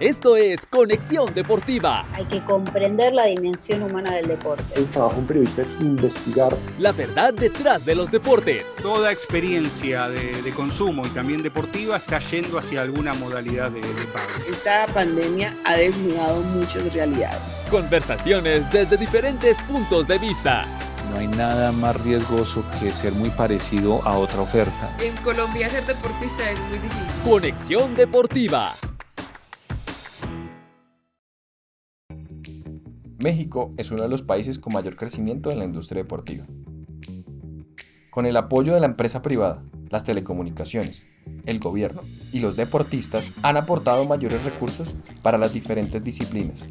Esto es Conexión Deportiva. Hay que comprender la dimensión humana del deporte. El trabajo de un periodista es investigar. La verdad detrás de los deportes. Toda experiencia de, de consumo y también deportiva está yendo hacia alguna modalidad de, de pago. Esta pandemia ha desnudado muchas realidades. Conversaciones desde diferentes puntos de vista. No hay nada más riesgoso que ser muy parecido a otra oferta. En Colombia ser deportista es muy difícil. Conexión Deportiva. México es uno de los países con mayor crecimiento en la industria deportiva. Con el apoyo de la empresa privada, las telecomunicaciones, el gobierno y los deportistas han aportado mayores recursos para las diferentes disciplinas.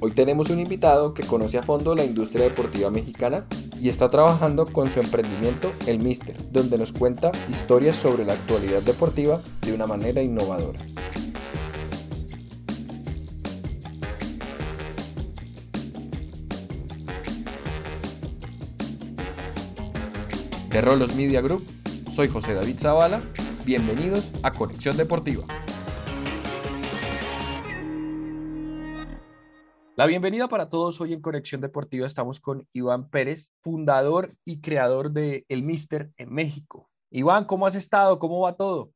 Hoy tenemos un invitado que conoce a fondo la industria deportiva mexicana y está trabajando con su emprendimiento El Mister, donde nos cuenta historias sobre la actualidad deportiva de una manera innovadora. De Rolos Media Group, soy José David Zavala. Bienvenidos a Conexión Deportiva. La bienvenida para todos hoy en Conexión Deportiva. Estamos con Iván Pérez, fundador y creador de El Mister en México. Iván, ¿cómo has estado? ¿Cómo va todo?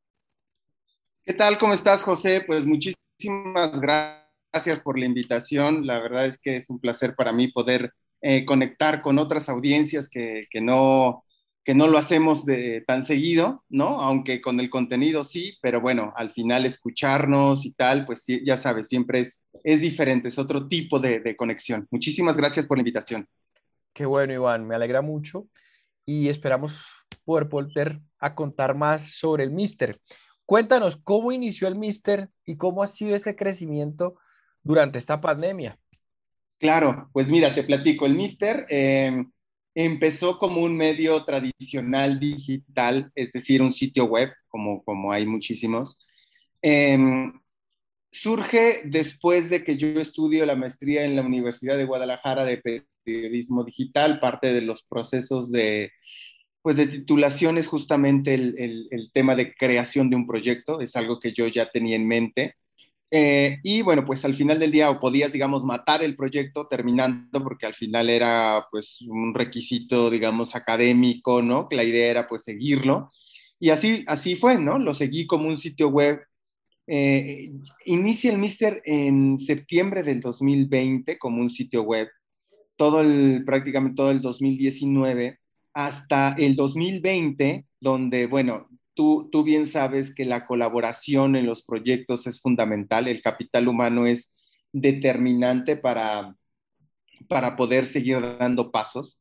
¿Qué tal? ¿Cómo estás, José? Pues muchísimas gracias por la invitación. La verdad es que es un placer para mí poder eh, conectar con otras audiencias que, que no que no lo hacemos de, tan seguido, ¿no? Aunque con el contenido sí, pero bueno, al final escucharnos y tal, pues ya sabes, siempre es, es diferente, es otro tipo de, de, conexión. Muchísimas gracias por la invitación. Qué bueno, Iván, me alegra mucho y esperamos poder volver a contar más sobre el Mister. Cuéntanos cómo inició el Mister y cómo ha sido ese crecimiento durante esta pandemia. Claro, pues mira, te platico, el Mister... Eh, empezó como un medio tradicional digital, es decir, un sitio web, como, como hay muchísimos. Eh, surge después de que yo estudio la maestría en la Universidad de Guadalajara de periodismo digital, parte de los procesos de, pues de titulación es justamente el, el, el tema de creación de un proyecto, es algo que yo ya tenía en mente. Eh, y bueno, pues al final del día podías, digamos, matar el proyecto terminando porque al final era pues un requisito, digamos, académico, ¿no? Que la idea era pues seguirlo. Y así, así fue, ¿no? Lo seguí como un sitio web. Eh, el Mister en septiembre del 2020 como un sitio web. Todo el, prácticamente todo el 2019 hasta el 2020, donde, bueno, Tú, tú, bien sabes que la colaboración en los proyectos es fundamental, el capital humano es determinante para, para poder seguir dando pasos.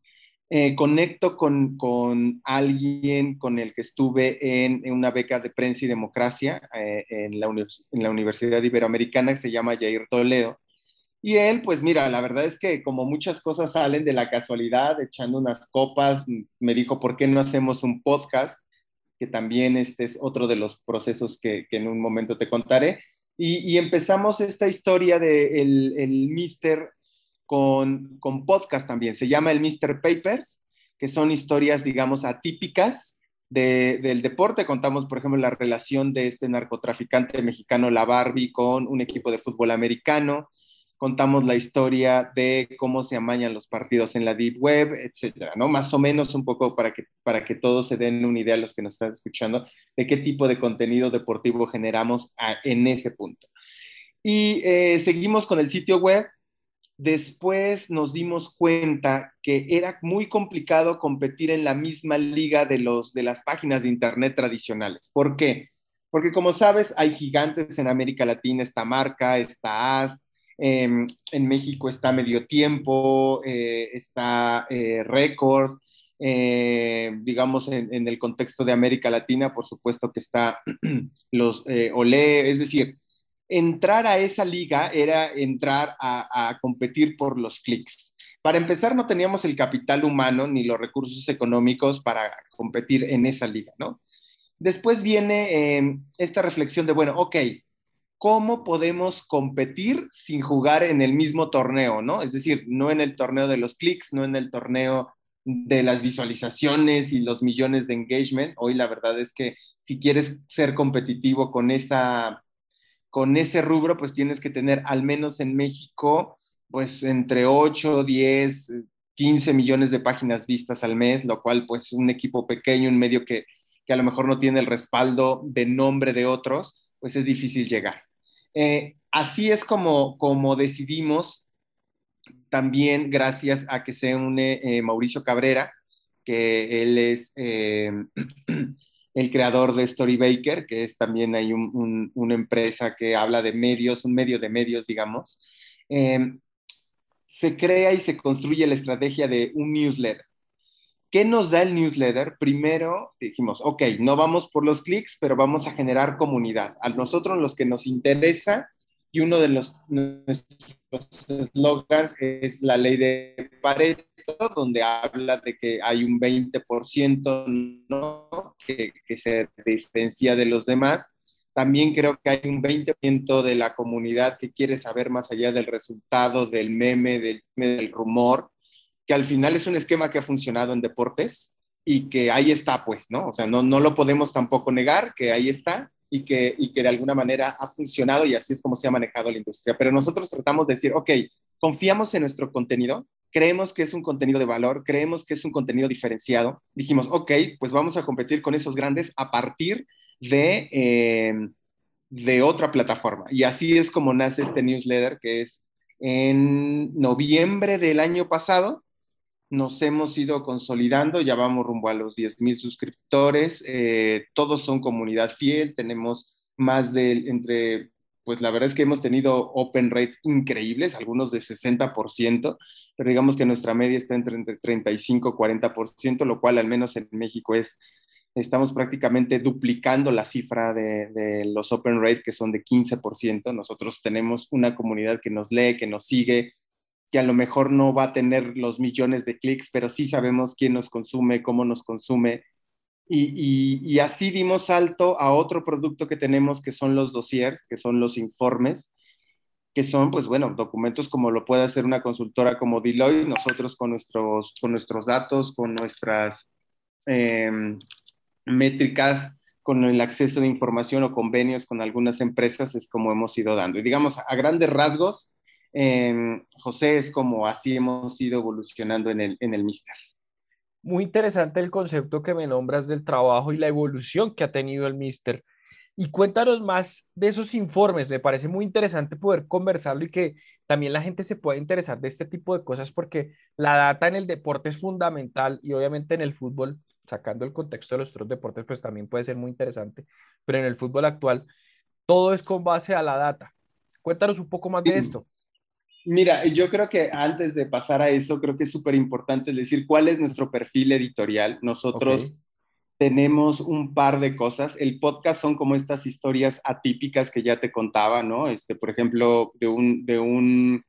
Eh, conecto con, con, alguien con el que estuve en, una beca de prensa y democracia eh, en, la en, la Universidad Iberoamericana que se llama Jair Toledo. Y él, pues mira, la verdad es que como muchas cosas salen de la casualidad, echando unas copas, me dijo, ¿por qué no hacemos un podcast? Que también este es otro de los procesos que, en un momento te contaré. Y, empezamos esta historia de el, el Mister con, con podcast también. Se llama el Mister Papers, que son historias, digamos, atípicas de, del deporte. Contamos, por ejemplo, la relación de este narcotraficante mexicano, la Barbie, con un equipo de fútbol americano contamos la historia de cómo se amañan los partidos en la Deep Web, etcétera, ¿no? Más o menos un poco para que, para que todos se den una idea, los que nos están escuchando, de qué tipo de contenido deportivo generamos en ese punto. Y eh, seguimos con el sitio web. Después nos dimos cuenta que era muy complicado competir en la misma liga de, los, de las páginas de Internet tradicionales. ¿Por qué? Porque como sabes, hay gigantes en América Latina, esta marca, esta AS, eh, en México está Medio Tiempo, eh, está eh, Record, eh, digamos en, el contexto de América Latina, por supuesto que está los Olé, es decir, entrar a esa liga era entrar a, competir por los clics. Para empezar, no teníamos el capital humano ni los recursos económicos para competir en esa liga, ¿no? Después viene eh, esta reflexión de, bueno, ok, cómo podemos competir sin jugar en el mismo torneo, ¿no? Es decir, no en el torneo de los clics, no en el torneo de las visualizaciones y los millones de engagement. Hoy la verdad es que si quieres ser competitivo con esa con ese rubro, pues tienes que tener al menos en México, pues entre 8, 10, 15 millones de páginas vistas al mes, lo cual pues un equipo pequeño, un medio que, que a lo mejor no tiene el respaldo de nombre de otros, pues es difícil llegar. Eh, así es como, como decidimos, también gracias a que se une eh, Mauricio Cabrera, que él es eh, el creador de Storybaker, que es también hay un, una empresa que habla de medios, un medio de medios, digamos. se crea y se construye la estrategia de un newsletter. ¿Qué nos da el newsletter? Primero dijimos, ok, no vamos por los clics, pero vamos a generar comunidad. A nosotros los que nos interesa, y uno de los, nuestros slogans es la ley de Pareto, donde habla de que hay un 20% ¿no? que, que se diferencia de los demás. También creo que hay un 20% de la comunidad que quiere saber más allá del resultado, del meme, del, del rumor, que al final es un esquema que ha funcionado en deportes y que ahí está, pues, ¿no? O sea, no, no lo podemos tampoco negar, que ahí está y que, y que de alguna manera ha funcionado y así es como se ha manejado la industria. Pero nosotros tratamos de decir, ok, confiamos en nuestro contenido, creemos que es un contenido de valor, creemos que es un contenido diferenciado. Dijimos, ok, pues vamos a competir con esos grandes a partir de, eh, de otra plataforma. Y así es como nace este newsletter, que es en noviembre del año pasado nos hemos ido consolidando, ya vamos rumbo a los 10.000 suscriptores, eh, todos son comunidad fiel, tenemos más de entre, pues la verdad es que hemos tenido open rate increíbles, algunos de 60%, pero digamos que nuestra media está entre 35 y 40%, lo cual al menos en México es, estamos prácticamente duplicando la cifra de, de los open rate que son de 15%, nosotros tenemos una comunidad que nos lee, que nos sigue, que a lo mejor no va a tener los millones de clics, pero sí sabemos quién nos consume, cómo nos consume. Y, así dimos salto a otro producto que tenemos, que son los dossiers, que son los informes, que son, pues bueno, documentos como lo puede hacer una consultora como Deloitte, nosotros con nuestros, con nuestros datos, con nuestras em, métricas, con el acceso de información o convenios con algunas empresas, es como hemos ido dando. Y digamos, a grandes rasgos, José, es como así hemos ido evolucionando en el, en el Mister. Muy interesante el concepto que me nombras del trabajo y la evolución que ha tenido el Mister. Y cuéntanos más de esos informes. Me parece muy interesante poder conversarlo y que también la gente se pueda interesar de este tipo de cosas porque la data en el deporte es fundamental y obviamente en el fútbol, sacando el contexto de los otros deportes, pues también puede ser muy interesante. Pero en el fútbol actual, todo es con base a la data. Cuéntanos un poco más de esto. Mira, yo creo que antes de pasar a eso, creo que es súper importante decir cuál es nuestro perfil editorial. Nosotros tenemos un par de cosas. El podcast son como estas historias atípicas que ya te contaba, ¿no? Este, por ejemplo, de un, de un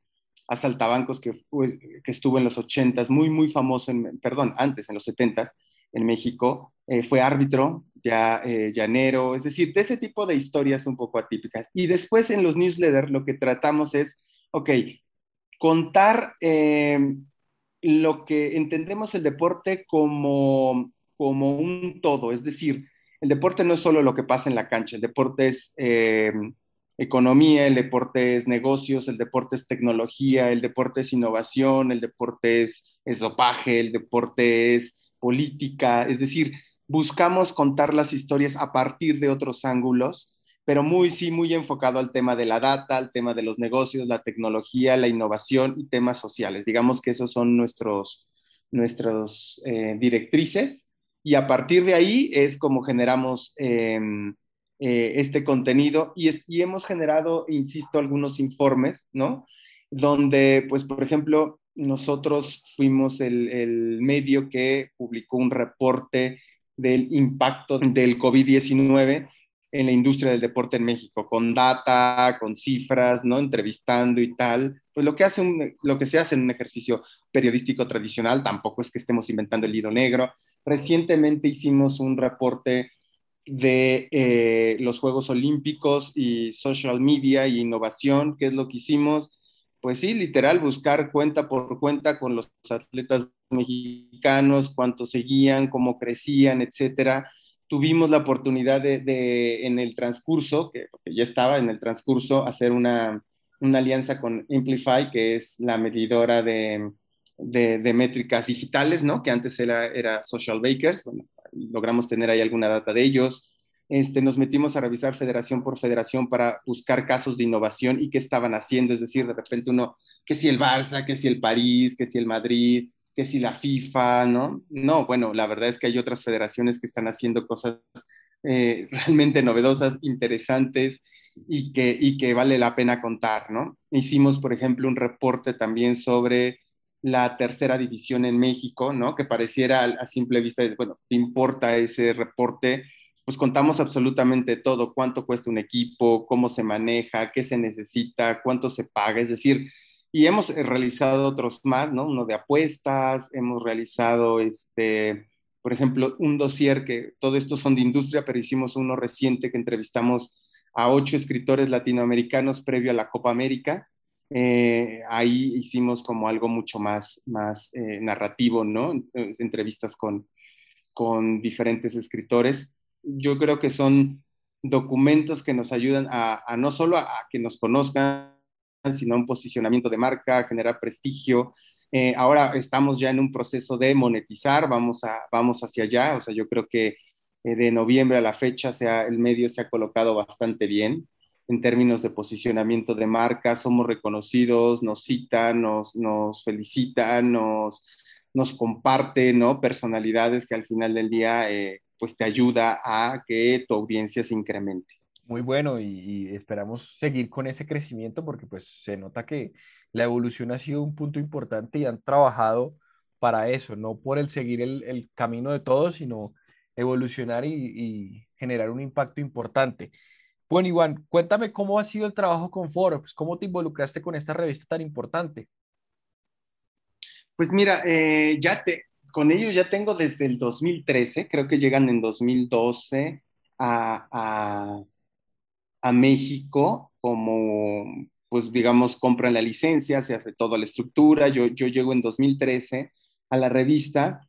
asaltabancos que, que estuvo en los 80 muy, muy famoso, en, perdón, antes, en los 70 en México. Eh, fue árbitro, ya eh, llanero, es decir, de ese tipo de historias un poco atípicas. Y después en los newsletters lo que tratamos es, ok, contar eh, lo que entendemos el deporte como, como un todo, es decir, el deporte no es solo lo que pasa en la cancha, el deporte es eh, economía, el deporte es negocios, el deporte es tecnología, el deporte es innovación, el deporte es, es dopaje, el deporte es política, es decir, buscamos contar las historias a partir de otros ángulos pero muy, sí, muy enfocado al tema de la data, al tema de los negocios, la tecnología, la innovación y temas sociales. Digamos que esos son nuestros, nuestros eh, directrices y a partir de ahí es como generamos em, eh, este contenido y, y hemos generado, insisto, algunos informes, ¿no? Donde, pues, por ejemplo, nosotros fuimos el, el medio que publicó un reporte del impacto del COVID-19 en la industria del deporte en México, con data, con cifras, ¿no? Entrevistando y tal. Pues lo que, hace un, lo que se hace en un ejercicio periodístico tradicional, tampoco es que estemos inventando el hilo negro. Recientemente hicimos un reporte de eh, los Juegos Olímpicos y social media y innovación, ¿qué es lo que hicimos? Pues sí, literal, buscar cuenta por cuenta con los atletas mexicanos, cuánto seguían, cómo crecían, etcétera tuvimos la oportunidad de, en el transcurso, que, ya estaba en el transcurso, hacer una, una alianza con Amplify, que es la medidora de, de, métricas digitales, ¿no? Que antes era, era Social Bakers, logramos tener ahí alguna data de ellos. Este, nos metimos a revisar federación por federación para buscar casos de innovación y qué estaban haciendo, es decir, de repente uno, que si el Barça, que si el París, que si el Madrid, que si la FIFA, ¿no? No, bueno, la verdad es que hay otras federaciones que están haciendo cosas eh, realmente novedosas, interesantes y que, y que vale la pena contar, ¿no? Hicimos, por ejemplo, un reporte también sobre la tercera división en México, ¿no? Que pareciera a simple vista, bueno, ¿te importa ese reporte? Pues contamos absolutamente todo, cuánto cuesta un equipo, cómo se maneja, qué se necesita, cuánto se paga, es decir, y hemos realizado otros más, ¿no? Uno de apuestas, hemos realizado, este, por ejemplo, un dossier que todo esto son de industria, pero hicimos uno reciente que entrevistamos a ocho escritores latinoamericanos previo a la Copa América. Eh, ahí hicimos como algo mucho más, más eh, narrativo, ¿no? Entrevistas con, con diferentes escritores. Yo creo que son documentos que nos ayudan a, a no solo a, a que nos conozcan, sino un posicionamiento de marca, generar prestigio. Eh, ahora estamos ya en un proceso de monetizar, vamos, a, vamos hacia allá, o sea, yo creo que eh, de noviembre a la fecha el medio se ha colocado bastante bien en términos de posicionamiento de marca, somos reconocidos, nos citan, nos, nos felicitan, nos, nos comparten, ¿no? Personalidades que al final del día, eh, pues te ayuda a que tu audiencia se incremente muy bueno y, esperamos seguir con ese crecimiento porque pues se nota que la evolución ha sido un punto importante y han trabajado para eso, no por el seguir el, camino de todos, sino evolucionar y, generar un impacto importante. Bueno, Iván, cuéntame cómo ha sido el trabajo con Forbes, cómo te involucraste con esta revista tan importante. Pues mira, eh, ya te, con ellos ya tengo desde el 2013, creo que llegan en 2012 a, a México como, pues digamos, compran la licencia, se hace toda la estructura. Yo, yo llego en 2013 a la revista.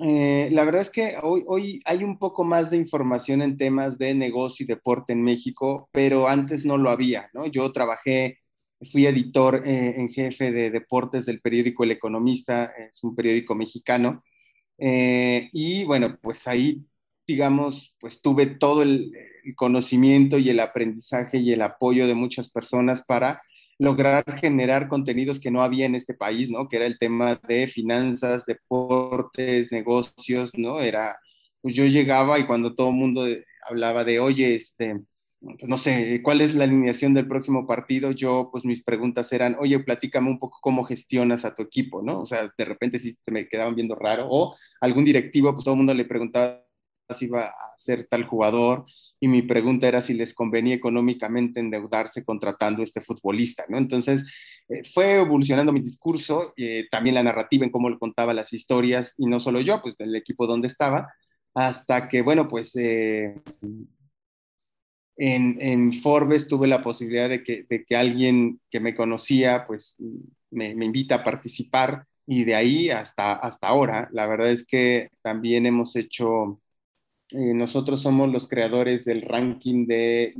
Eh, la verdad es que hoy, hoy hay un poco más de información en temas de negocio y deporte en México, pero antes no lo había, ¿no? Yo trabajé, fui editor eh, en jefe de deportes del periódico El Economista, es un periódico mexicano, eh, y bueno, pues ahí digamos, pues tuve todo el, conocimiento y el aprendizaje y el apoyo de muchas personas para lograr generar contenidos que no había en este país, ¿no? Que era el tema de finanzas, deportes, negocios, ¿no? Era, pues yo llegaba y cuando todo el mundo hablaba de, oye, este, pues no sé, ¿cuál es la alineación del próximo partido? Yo, pues mis preguntas eran, oye, platícame un poco cómo gestionas a tu equipo, ¿no? O sea, de repente sí se me quedaban viendo raro, o algún directivo, pues todo el mundo le preguntaba iba a ser tal jugador y mi pregunta era si les convenía económicamente endeudarse contratando a este futbolista, ¿no? Entonces, eh, fue evolucionando mi discurso, eh, también la narrativa en cómo le contaba las historias y no solo yo, pues el equipo donde estaba, hasta que, bueno, pues eh, en, en, Forbes tuve la posibilidad de que, de que alguien que me conocía, pues me, me, invita a participar y de ahí hasta, hasta ahora, la verdad es que también hemos hecho eh, nosotros somos los creadores del ranking de,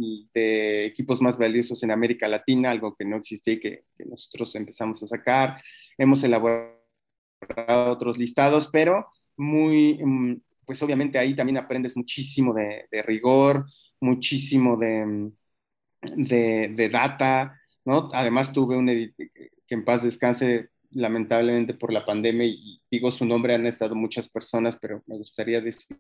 equipos más valiosos en América Latina, algo que no existía y que, nosotros empezamos a sacar. Hemos elaborado otros listados, pero muy, mm, pues obviamente ahí también aprendes muchísimo de, rigor, muchísimo de, de, data, ¿no? Además tuve un editor que en paz descanse lamentablemente por la pandemia y digo su nombre, han estado muchas personas, pero me gustaría decir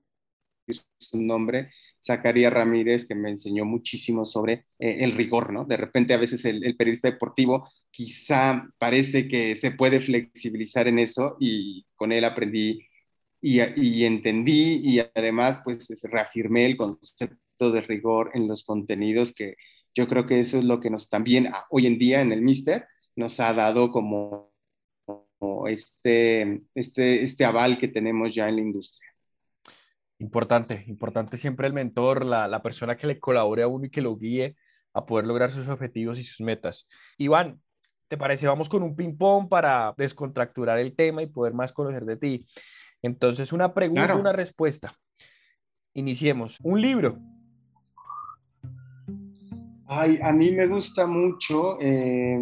su nombre, Zacarías Ramírez, que me enseñó muchísimo sobre eh, el rigor, ¿no? De repente a veces el, periodista deportivo quizá parece que se puede flexibilizar en eso y con él aprendí y, y entendí y además pues reafirmé el concepto de rigor en los contenidos que yo creo que eso es lo que nos también hoy en día en el Mister nos ha dado como, como este, este, este aval que tenemos ya en la industria. Importante, importante siempre el mentor, la, la, persona que le colabore a uno y que lo guíe a poder lograr sus objetivos y sus metas. Iván, ¿te parece? Vamos con un ping-pong para descontracturar el tema y poder más conocer de ti. Entonces, una pregunta, una respuesta. Iniciemos. Un libro. Ay, a mí me gusta mucho eh,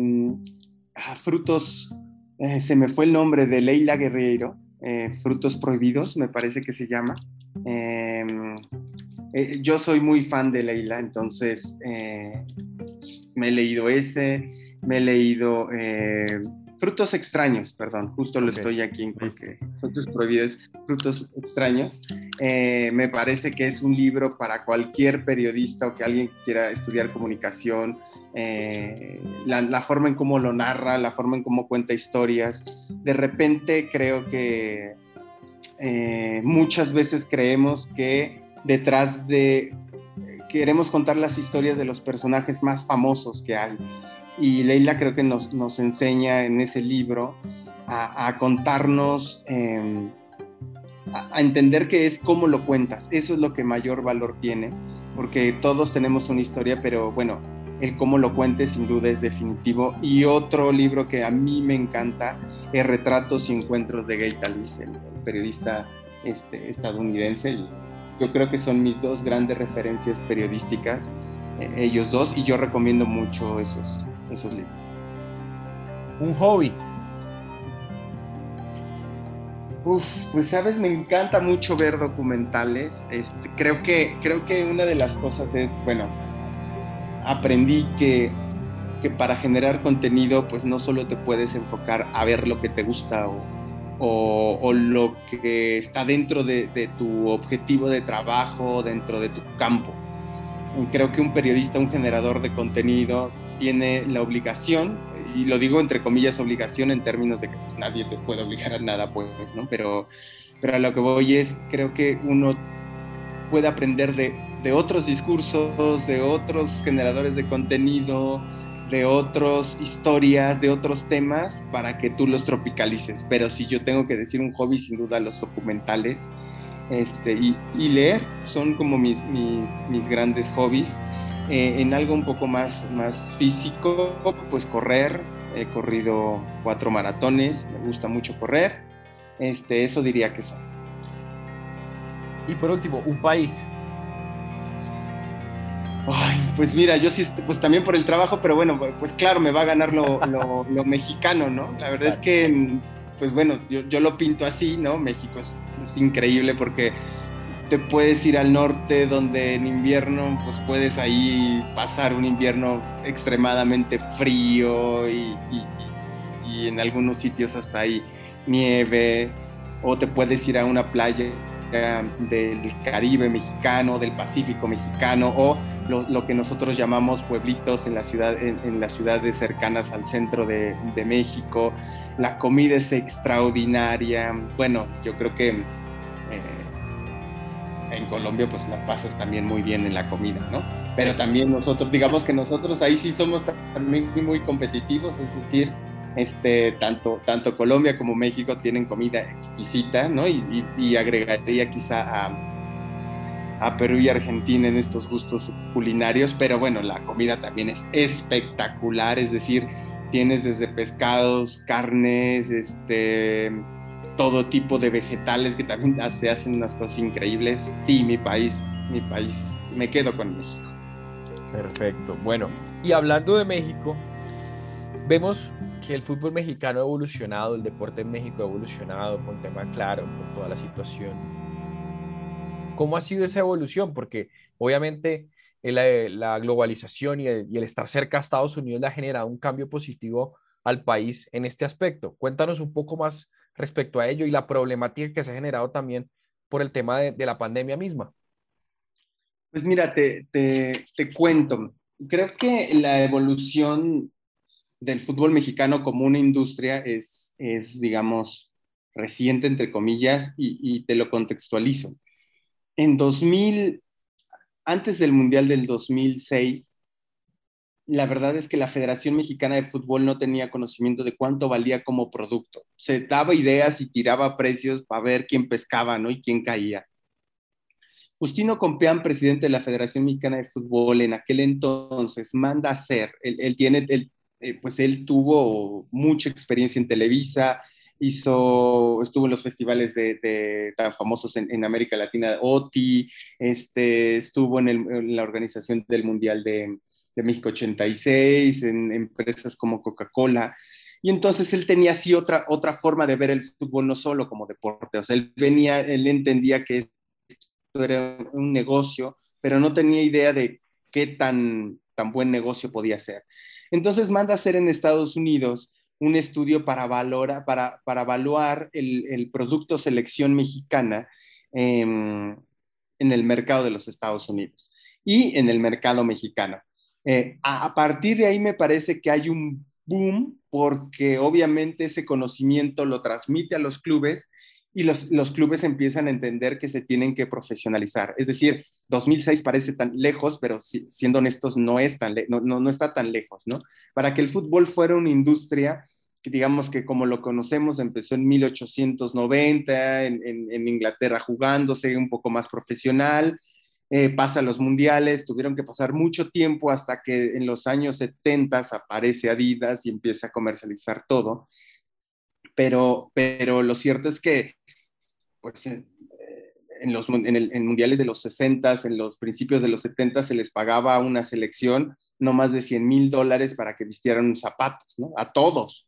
Frutos, eh, se me fue el nombre de Leila Guerrero, eh, Frutos Prohibidos, me parece que se llama. Em, eh, yo soy muy fan de Leila, entonces me he leído ese, me he leído Frutos extraños, perdón, justo lo estoy aquí porque frutos prohibidos, frutos extraños. Eh, me parece que es un libro para cualquier periodista o que alguien quiera estudiar comunicación, eh, la, forma en cómo lo narra, la forma en cómo cuenta historias. De repente creo que eh, muchas veces creemos que detrás de queremos contar las historias de los personajes más famosos que hay y Leila creo que nos, nos enseña en ese libro a, contarnos, em, a, entender que es cómo lo cuentas. Eso es lo que mayor valor tiene, porque todos tenemos una historia, pero bueno, el cómo lo cuentes sin duda es definitivo. Y otro libro que a mí me encanta es Retratos y Encuentros de Gay Talis, el, periodista este, estadounidense. Yo creo que son mis dos grandes referencias periodísticas, eh, ellos dos, y yo recomiendo mucho esos, esos libros. Un hobby. Uf, pues sabes, me encanta mucho ver documentales. Este, creo, que, creo que una de las cosas es, bueno, aprendí que, que, para generar contenido, pues no solo te puedes enfocar a ver lo que te gusta o, o, lo que está dentro de, de, tu objetivo de trabajo, dentro de tu campo. Creo que un periodista, un generador de contenido, tiene la obligación, y lo digo entre comillas obligación en términos de que nadie te puede obligar a nada, pues, ¿no? Pero, pero a lo que voy es, creo que uno puede aprender de, de otros discursos, de otros generadores de contenido, de otras historias, de otros temas, para que tú los tropicalices. Pero si yo tengo que decir un hobby, sin duda los documentales este, y, y leer son como mis, mis, grandes hobbies. Eh, en algo un poco más, más físico, pues correr. He corrido cuatro maratones, me gusta mucho correr. Este, eso diría que son. Y por último, un país. Ay, pues mira, yo sí, pues también por el trabajo, pero bueno, pues claro, me va a ganar lo, lo, mexicano, ¿no? La verdad es que, pues bueno, yo, yo, lo pinto así, ¿no? México es, es increíble porque te puedes ir al norte donde en invierno pues puedes ahí pasar un invierno extremadamente frío y, en algunos sitios hasta ahí nieve o te puedes ir a una playa del Caribe mexicano, del Pacífico mexicano o lo, que nosotros llamamos pueblitos en, la ciudad, en, las ciudades cercanas al centro de, México. La comida es extraordinaria. Bueno, yo creo que eh, en Colombia pues la pasas también muy bien en la comida, ¿no? Pero también nosotros, digamos que nosotros ahí sí somos también muy competitivos, es decir, este, tanto, tanto Colombia como México tienen comida exquisita, ¿no? Y, y, agregaría quizá a, a, Perú y Argentina en estos gustos culinarios, pero bueno, la comida también es espectacular, es decir, tienes desde pescados, carnes, este, todo tipo de vegetales que también se hacen unas cosas increíbles. Sí, mi país, mi país, me quedo con México. Perfecto. Bueno, y hablando de México, vemos que el fútbol mexicano ha evolucionado, el deporte en México ha evolucionado con tema claro, con toda la situación. ¿Cómo ha sido esa evolución? Porque obviamente la, la globalización y el, y el estar cerca a Estados Unidos le ha generado un cambio positivo al país en este aspecto. Cuéntanos un poco más respecto a ello y la problemática que se ha generado también por el tema de, la pandemia misma. Pues mira, te, te, cuento. Creo que la evolución del fútbol mexicano como una industria es, es digamos, reciente, entre comillas, y, y, te lo contextualizo. En 2000, antes del Mundial del 2006, la verdad es que la Federación Mexicana de Fútbol no tenía conocimiento de cuánto valía como producto. Se daba ideas y tiraba precios para ver quién pescaba, ¿no? Y quién caía. Justino Compeán, presidente de la Federación Mexicana de Fútbol, en aquel entonces manda hacer, él, tiene, eh, pues él tuvo mucha experiencia en Televisa, hizo, estuvo en los festivales de, tan famosos en, América Latina, OTI, este, estuvo en, la organización del Mundial de, México 86, en empresas como Coca-Cola. Y entonces él tenía así otra, otra forma de ver el fútbol, no solo como deporte. O sea, él venía, él entendía que esto era un negocio, pero no tenía idea de qué tan, tan buen negocio podía ser. Entonces manda a hacer en Estados Unidos un estudio para, valora, para, para evaluar el, producto selección mexicana en el mercado de los Estados Unidos y en el mercado mexicano. Eh, a, partir de ahí me parece que hay un boom porque obviamente ese conocimiento lo transmite a los clubes y los, los, clubes empiezan a entender que se tienen que profesionalizar. Es decir, 2006 parece tan lejos, pero siendo honestos, no, es tan no, no, está tan lejos, ¿no? Para que el fútbol fuera una industria, que digamos que como lo conocemos, empezó en 1890, en, en, Inglaterra jugándose un poco más profesional, eh, pasa los mundiales, tuvieron que pasar mucho tiempo hasta que en los años 70 aparece Adidas y empieza a comercializar todo. Pero, pero lo cierto es que pues, en, los en, mundiales de los 60, en los principios de los 70 se les pagaba a una selección no más de 100 mil dólares para que vistieran zapatos, ¿no? A todos.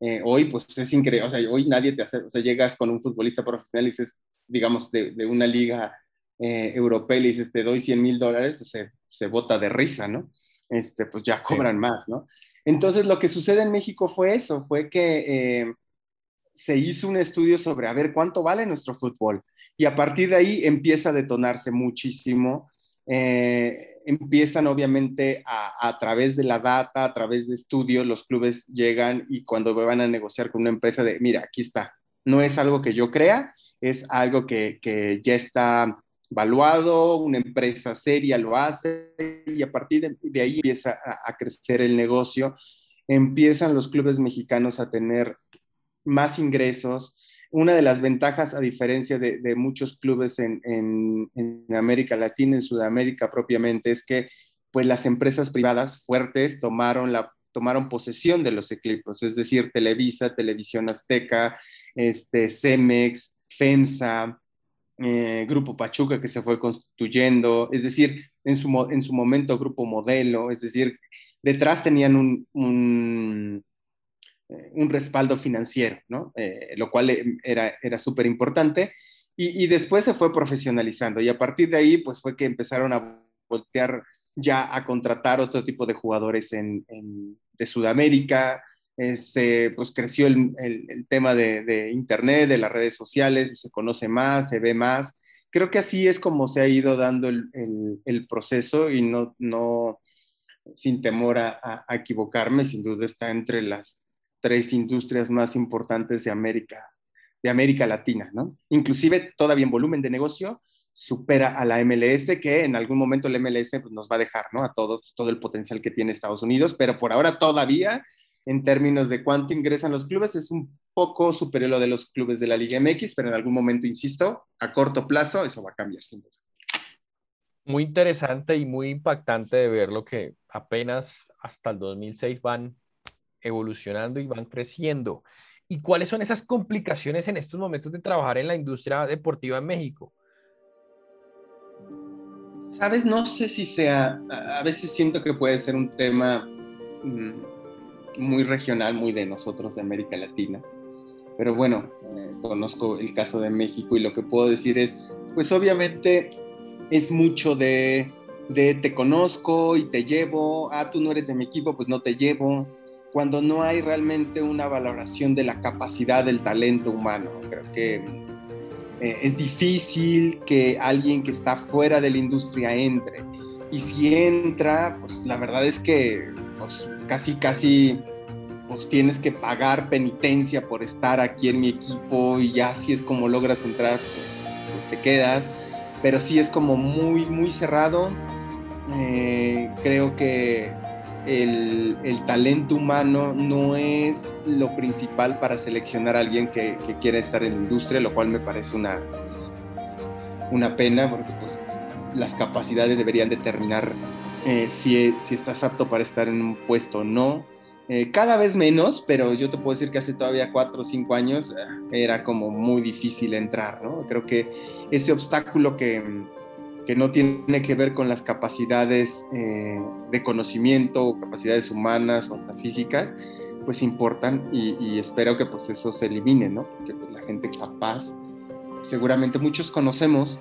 Eh, hoy, pues es increíble, o sea, hoy nadie te hace, o sea, llegas con un futbolista profesional y dices, digamos, de, de una liga eh, europea y dices, te doy 100 mil dólares, pues se, se, bota de risa, ¿no? Este, pues ya cobran más, ¿no? Entonces, lo que sucede en México fue eso, fue que eh, se hizo un estudio sobre a ver cuánto vale nuestro fútbol. Y a partir de ahí empieza a detonarse muchísimo. Eh, empiezan obviamente a, a, través de la data, a través de estudios, los clubes llegan y cuando van a negociar con una empresa de, mira, aquí está, no es algo que yo crea, es algo que, que ya está valuado, una empresa seria lo hace y a partir de, de ahí empieza a, a, crecer el negocio, empiezan los clubes mexicanos a tener más ingresos. Una de las ventajas, a diferencia de, muchos clubes en, América Latina, en Sudamérica propiamente, es que pues las empresas privadas fuertes tomaron la tomaron posesión de los equipos, es decir, Televisa, Televisión Azteca, este, Cemex, FEMSA, eh, Grupo Pachuca que se fue constituyendo, es decir, en su, en su momento Grupo Modelo, es decir, detrás tenían un, un respaldo financiero, ¿no? Eh, lo cual eh, era, era súper importante. Y, después se fue profesionalizando y a partir de ahí, pues fue que empezaron a voltear ya a contratar otro tipo de jugadores en, de Sudamérica. Se, pues creció el, el, tema de, de, Internet, de las redes sociales, se conoce más, se ve más. Creo que así es como se ha ido dando el, el proceso y no, no sin temor a, equivocarme, sin duda está entre las tres industrias más importantes de América, de América Latina, ¿no? Inclusive todavía en volumen de negocio supera a la MLS, que en algún momento la MLS pues, nos va a dejar, ¿no? A todo, todo el potencial que tiene Estados Unidos, pero por ahora todavía, en términos de cuánto ingresan los clubes, es un poco superior a lo de los clubes de la Liga MX, pero en algún momento, insisto, a corto plazo eso va a cambiar sin duda. Muy interesante y muy impactante de ver lo que apenas hasta el 2006 van evolucionando y van creciendo. ¿Y cuáles son esas complicaciones en estos momentos de trabajar en la industria deportiva en México? Sabes, no sé si sea, a veces siento que puede ser un tema mm, muy regional, muy de nosotros de América Latina. Pero bueno, eh, conozco el caso de México y lo que puedo decir es, pues obviamente es mucho de, de te conozco y te llevo, ah, tú no eres de mi equipo, pues no te llevo, cuando no hay realmente una valoración de la capacidad del talento humano. Creo que eh, es difícil que alguien que está fuera de la industria entre. Y si entra, pues la verdad es que pues, casi, casi pues tienes que pagar penitencia por estar aquí en mi equipo y ya si es como logras entrar, pues, pues te quedas. Pero sí es como muy, muy cerrado. Eh, creo que el, talento humano no es lo principal para seleccionar a alguien que, quiera estar en la industria, lo cual me parece una, una pena, porque pues, las capacidades deberían determinar eh, si, si, estás apto para estar en un puesto o no. Eh, cada vez menos, pero yo te puedo decir que hace todavía cuatro o cinco años eh, era como muy difícil entrar, ¿no? Creo que ese obstáculo que, que no tiene que ver con las capacidades eh, de conocimiento o capacidades humanas o hasta físicas, pues importan y, y espero que pues eso se elimine, ¿no? Porque pues, la gente capaz, seguramente muchos conocemos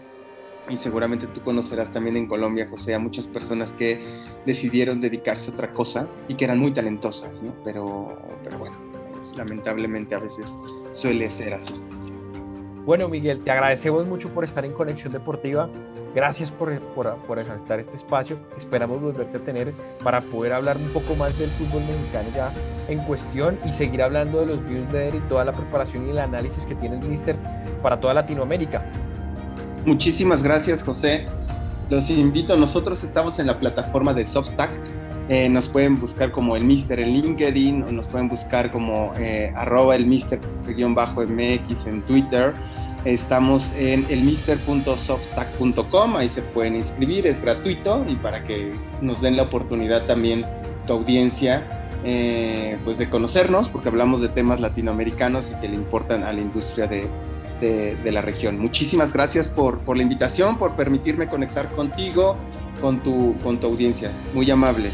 y seguramente tú conocerás también en Colombia, José, a muchas personas que decidieron dedicarse a otra cosa y que eran muy talentosas, ¿no? Pero, pero bueno, lamentablemente a veces suele ser así. Bueno, Miguel, te agradecemos mucho por estar en Conexión Deportiva. Gracias por, por, por aceptar este espacio. Esperamos volverte a tener para poder hablar un poco más del fútbol mexicano ya en cuestión y seguir hablando de los Bills y toda la preparación y el análisis que tiene el Mister para toda Latinoamérica. Muchísimas gracias, José. Los invito, nosotros estamos en la plataforma de Substack. Eh, nos pueden buscar como el Mister en LinkedIn o nos pueden buscar como eh, arroba el Mister-MX en Twitter. Estamos en elmister.substack.com, ahí se pueden inscribir, es gratuito y para que nos den la oportunidad también tu audiencia eh, pues de conocernos, porque hablamos de temas latinoamericanos y que le importan a la industria de, de, la región. Muchísimas gracias por, por, la invitación, por permitirme conectar contigo, con tu, con tu audiencia. Muy amable.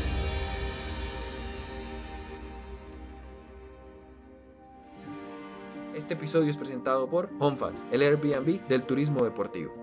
Este episodio es presentado por HomeFans, el Airbnb del turismo deportivo.